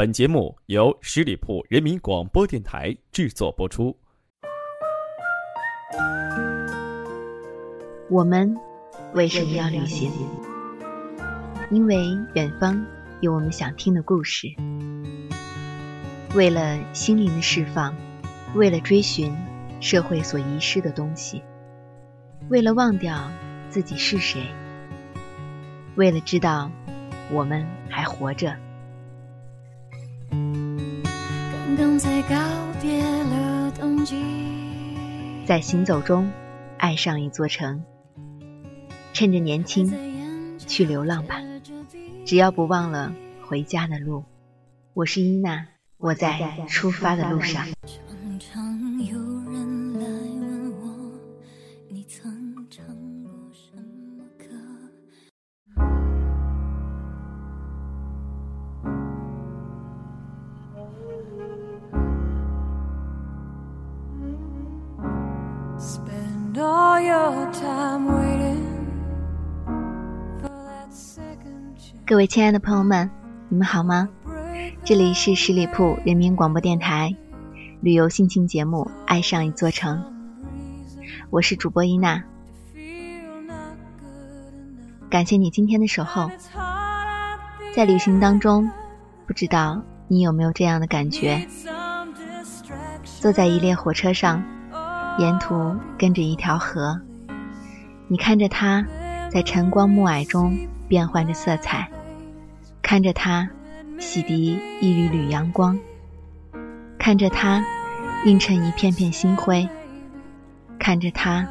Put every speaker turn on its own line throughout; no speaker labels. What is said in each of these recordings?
本节目由十里铺人民广播电台制作播出。
我们为什么要旅行？因为远方有我们想听的故事。为了心灵的释放，为了追寻社会所遗失的东西，为了忘掉自己是谁，为了知道我们还活着。在行走中，爱上一座城。趁着年轻，去流浪吧，只要不忘了回家的路。我是伊娜，我在出发的路上。各位亲爱的朋友们，你们好吗？这里是十里铺人民广播电台旅游心情节目《爱上一座城》，我是主播伊娜。感谢你今天的守候。在旅行当中，不知道你有没有这样的感觉？坐在一列火车上，沿途跟着一条河，你看着它在晨光暮霭中变换着色彩。看着它洗涤一缕缕阳光，看着它映衬一片片星辉，看着它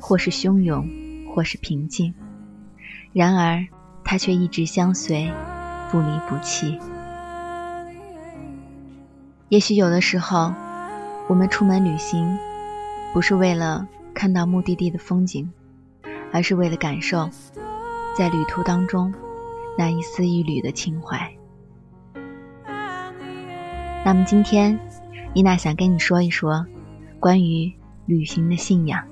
或是汹涌，或是平静，然而它却一直相随，不离不弃。也许有的时候，我们出门旅行，不是为了看到目的地的风景，而是为了感受在旅途当中。那一丝一缕的情怀。那么今天，伊娜想跟你说一说关于旅行的信仰。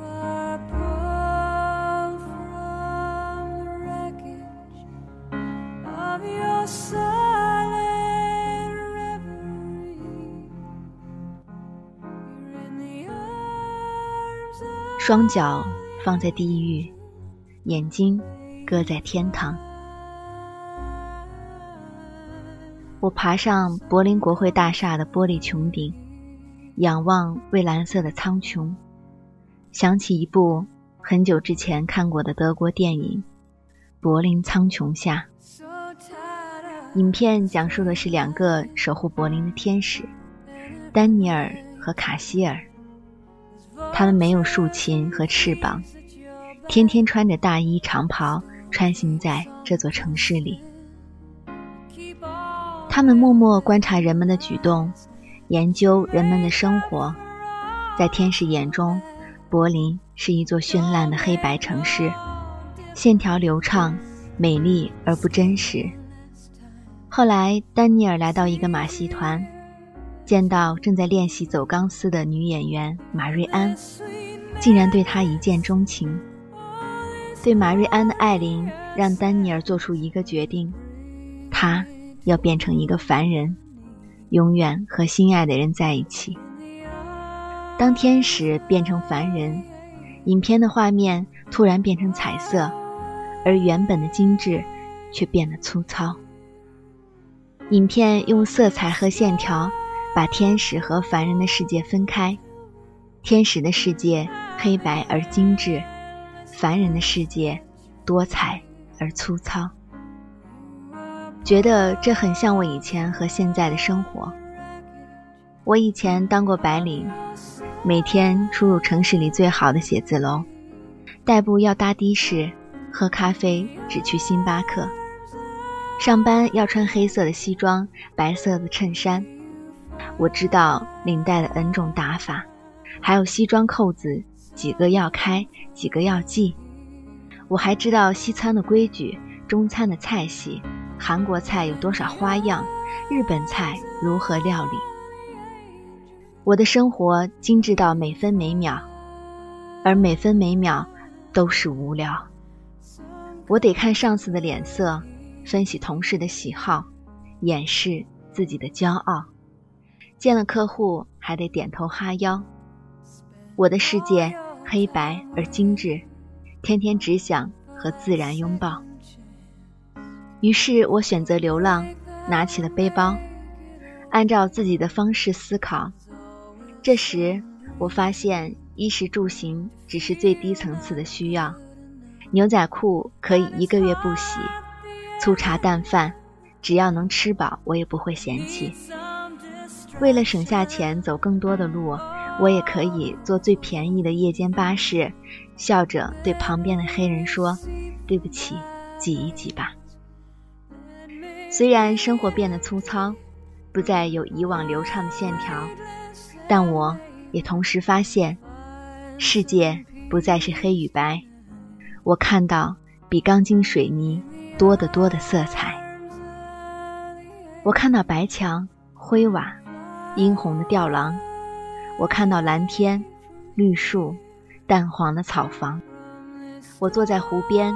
双脚放在地狱，眼睛搁在天堂。我爬上柏林国会大厦的玻璃穹顶，仰望蔚蓝色的苍穹，想起一部很久之前看过的德国电影《柏林苍穹下》。影片讲述的是两个守护柏林的天使——丹尼尔和卡希尔。他们没有竖琴和翅膀，天天穿着大衣长袍，穿行在这座城市里。他们默默观察人们的举动，研究人们的生活。在天使眼中，柏林是一座绚烂的黑白城市，线条流畅、美丽而不真实。后来，丹尼尔来到一个马戏团，见到正在练习走钢丝的女演员马瑞安，竟然对她一见钟情。对马瑞安的爱琳，让丹尼尔做出一个决定：他。要变成一个凡人，永远和心爱的人在一起。当天使变成凡人，影片的画面突然变成彩色，而原本的精致却变得粗糙。影片用色彩和线条把天使和凡人的世界分开，天使的世界黑白而精致，凡人的世界多彩而粗糙。觉得这很像我以前和现在的生活。我以前当过白领，每天出入城市里最好的写字楼，代步要搭的士，喝咖啡只去星巴克，上班要穿黑色的西装、白色的衬衫。我知道领带的 N 种打法，还有西装扣子几个要开，几个要系。我还知道西餐的规矩，中餐的菜系。韩国菜有多少花样？日本菜如何料理？我的生活精致到每分每秒，而每分每秒都是无聊。我得看上司的脸色，分析同事的喜好，掩饰自己的骄傲，见了客户还得点头哈腰。我的世界黑白而精致，天天只想和自然拥抱。于是我选择流浪，拿起了背包，按照自己的方式思考。这时我发现，衣食住行只是最低层次的需要，牛仔裤可以一个月不洗，粗茶淡饭，只要能吃饱，我也不会嫌弃。为了省下钱走更多的路。我也可以坐最便宜的夜间巴士，笑着对旁边的黑人说：“对不起，挤一挤吧。”虽然生活变得粗糙，不再有以往流畅的线条，但我也同时发现，世界不再是黑与白，我看到比钢筋水泥多得多的色彩。我看到白墙、灰瓦、殷红的吊廊。我看到蓝天、绿树、淡黄的草房。我坐在湖边，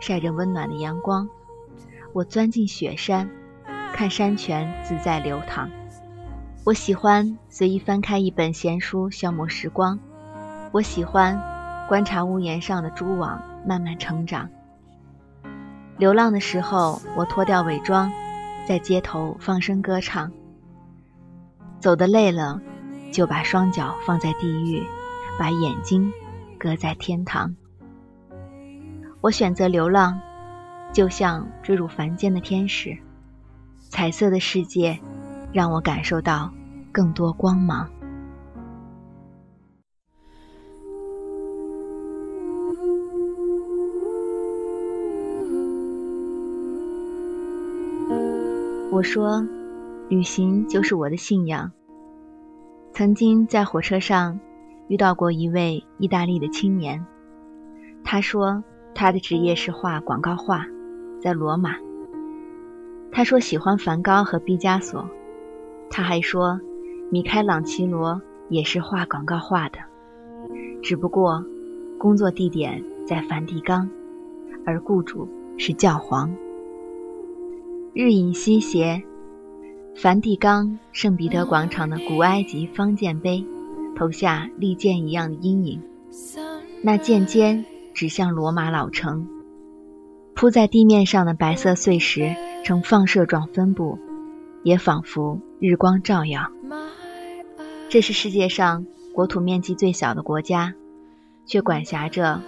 晒着温暖的阳光。我钻进雪山，看山泉自在流淌。我喜欢随意翻开一本闲书消磨时光。我喜欢观察屋檐上的蛛网慢慢成长。流浪的时候，我脱掉伪装，在街头放声歌唱。走得累了。就把双脚放在地狱，把眼睛搁在天堂。我选择流浪，就像坠入凡间的天使。彩色的世界让我感受到更多光芒。我说，旅行就是我的信仰。曾经在火车上遇到过一位意大利的青年，他说他的职业是画广告画，在罗马。他说喜欢梵高和毕加索，他还说米开朗琪罗也是画广告画的，只不过工作地点在梵蒂冈，而雇主是教皇。日影西斜。梵蒂冈圣彼得广场的古埃及方剑碑，投下利剑一样的阴影。那剑尖指向罗马老城，铺在地面上的白色碎石呈放射状分布，也仿佛日光照耀。这是世界上国土面积最小的国家，却管辖着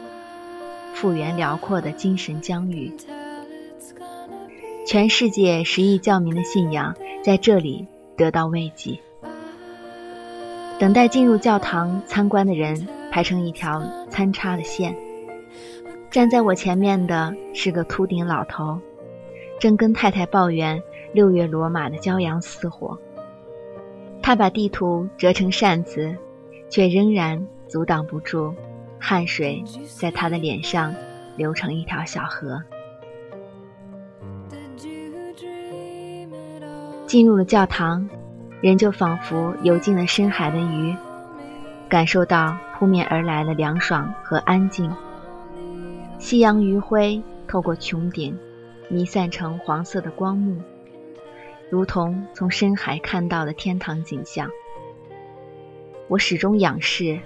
幅员辽阔的精神疆域。全世界十亿教民的信仰在这里得到慰藉。等待进入教堂参观的人排成一条参差的线。站在我前面的是个秃顶老头，正跟太太抱怨六月罗马的骄阳似火。他把地图折成扇子，却仍然阻挡不住汗水在他的脸上流成一条小河。进入了教堂，人就仿佛游进了深海的鱼，感受到扑面而来的凉爽和安静。夕阳余晖透过穹顶，弥散成黄色的光幕，如同从深海看到的天堂景象。我始终仰视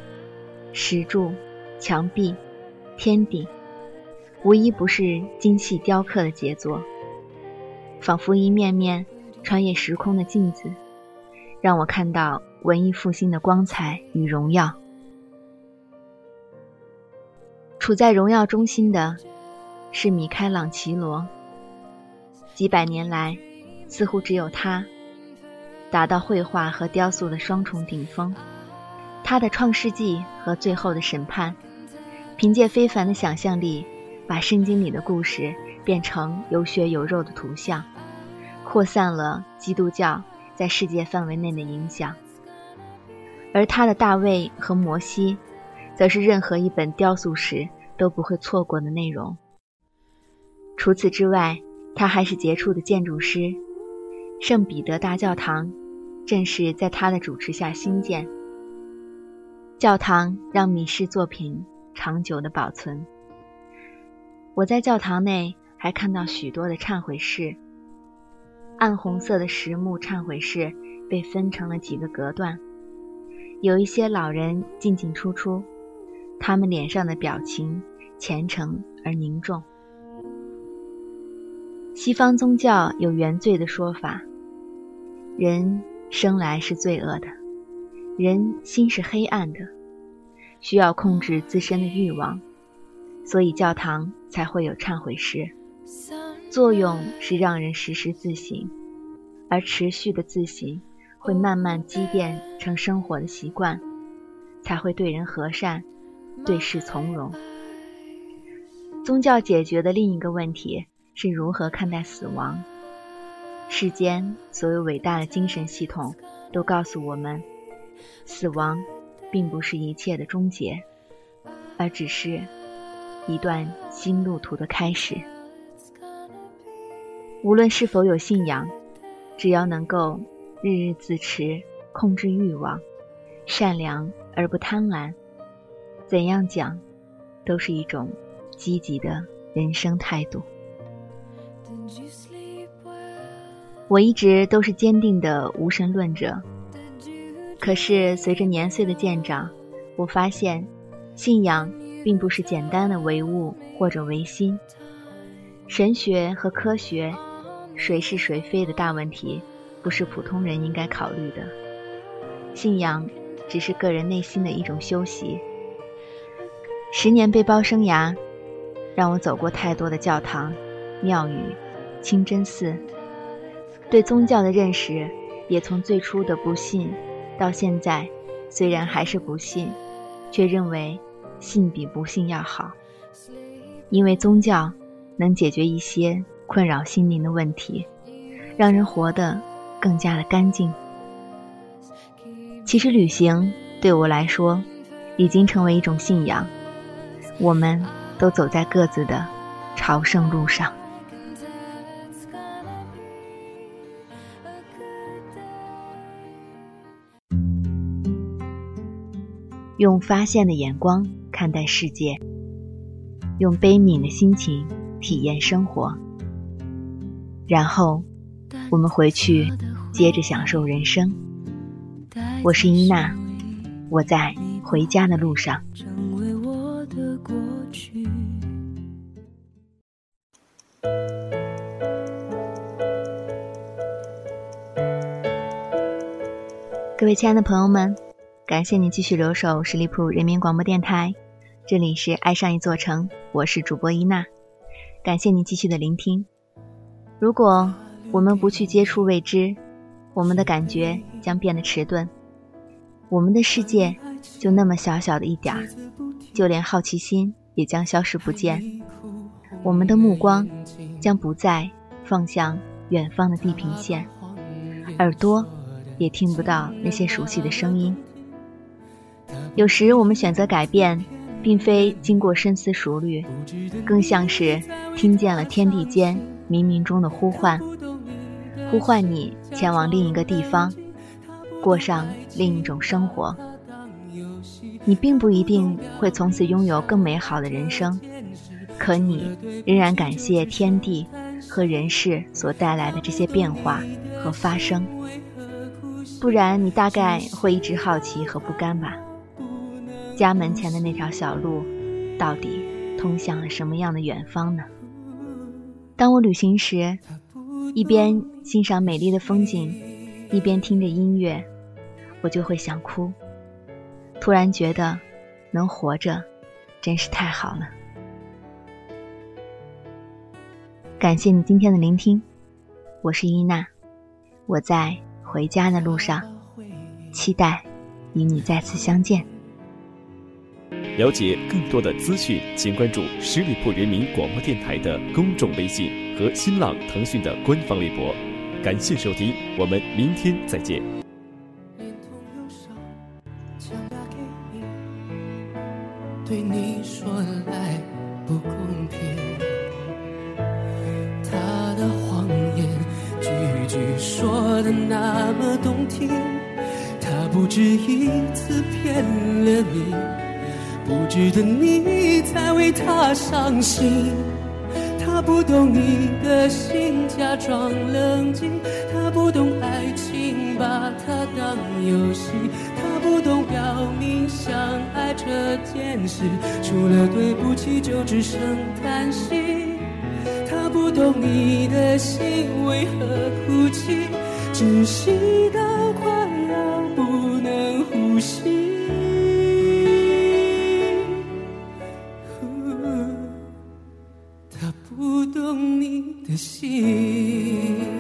石柱、墙壁、天顶，无一不是精细雕刻的杰作，仿佛一面面。穿越时空的镜子，让我看到文艺复兴的光彩与荣耀。处在荣耀中心的，是米开朗琪罗。几百年来，似乎只有他达到绘画和雕塑的双重顶峰。他的《创世纪》和《最后的审判》，凭借非凡的想象力，把圣经里的故事变成有血有肉的图像。扩散了基督教在世界范围内的影响，而他的《大卫和摩西》，则是任何一本雕塑史都不会错过的内容。除此之外，他还是杰出的建筑师。圣彼得大教堂正是在他的主持下兴建。教堂让米氏作品长久的保存。我在教堂内还看到许多的忏悔室。暗红色的实木忏悔室被分成了几个隔断，有一些老人进进出出，他们脸上的表情虔诚而凝重。西方宗教有原罪的说法，人生来是罪恶的，人心是黑暗的，需要控制自身的欲望，所以教堂才会有忏悔室，作用是让人时时自省，而持续的自省会慢慢积淀成生活的习惯，才会对人和善，对事从容。宗教解决的另一个问题。是如何看待死亡？世间所有伟大的精神系统都告诉我们，死亡并不是一切的终结，而只是一段新路途的开始。无论是否有信仰，只要能够日日自持、控制欲望、善良而不贪婪，怎样讲，都是一种积极的人生态度。我一直都是坚定的无神论者，可是随着年岁的渐长，我发现，信仰并不是简单的唯物或者唯心。神学和科学，谁是谁非的大问题，不是普通人应该考虑的。信仰只是个人内心的一种修习。十年背包生涯，让我走过太多的教堂、庙宇、清真寺。对宗教的认识，也从最初的不信，到现在，虽然还是不信，却认为信比不信要好，因为宗教能解决一些困扰心灵的问题，让人活得更加的干净。其实旅行对我来说，已经成为一种信仰，我们都走在各自的朝圣路上。用发现的眼光看待世界，用悲悯的心情体验生活，然后我们回去接着享受人生。我是伊娜，我在回家的路上。各位亲爱的朋友们。感谢你继续留守十里铺人民广播电台，这里是爱上一座城，我是主播伊娜。感谢你继续的聆听。如果我们不去接触未知，我们的感觉将变得迟钝，我们的世界就那么小小的一点儿，就连好奇心也将消失不见。我们的目光将不再放向远方的地平线，耳朵也听不到那些熟悉的声音。有时我们选择改变，并非经过深思熟虑，更像是听见了天地间冥冥中的呼唤，呼唤你前往另一个地方，过上另一种生活。你并不一定会从此拥有更美好的人生，可你仍然感谢天地和人世所带来的这些变化和发生，不然你大概会一直好奇和不甘吧。家门前的那条小路，到底通向了什么样的远方呢？当我旅行时，一边欣赏美丽的风景，一边听着音乐，我就会想哭。突然觉得，能活着，真是太好了。感谢你今天的聆听，我是伊娜，我在回家的路上，期待与你再次相见。
了解更多的资讯，请关注十里铺人民广播电台的公众微信和新浪、腾讯的官方微博。感谢收听，我们明天再见。对你说来不公平，他的谎言句句说的那么动听，他不止一次骗了你。不值得你再为他伤心，他
不懂你的心，假装冷静。他不懂爱情，把它当游戏。他不懂表明相爱这件事，除了对不起就只剩叹息。他不懂你的心为何哭泣，窒息到快要不能呼吸。心。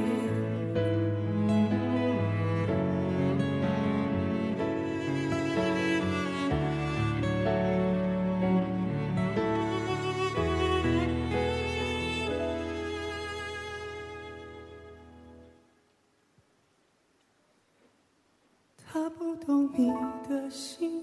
他不懂你的心，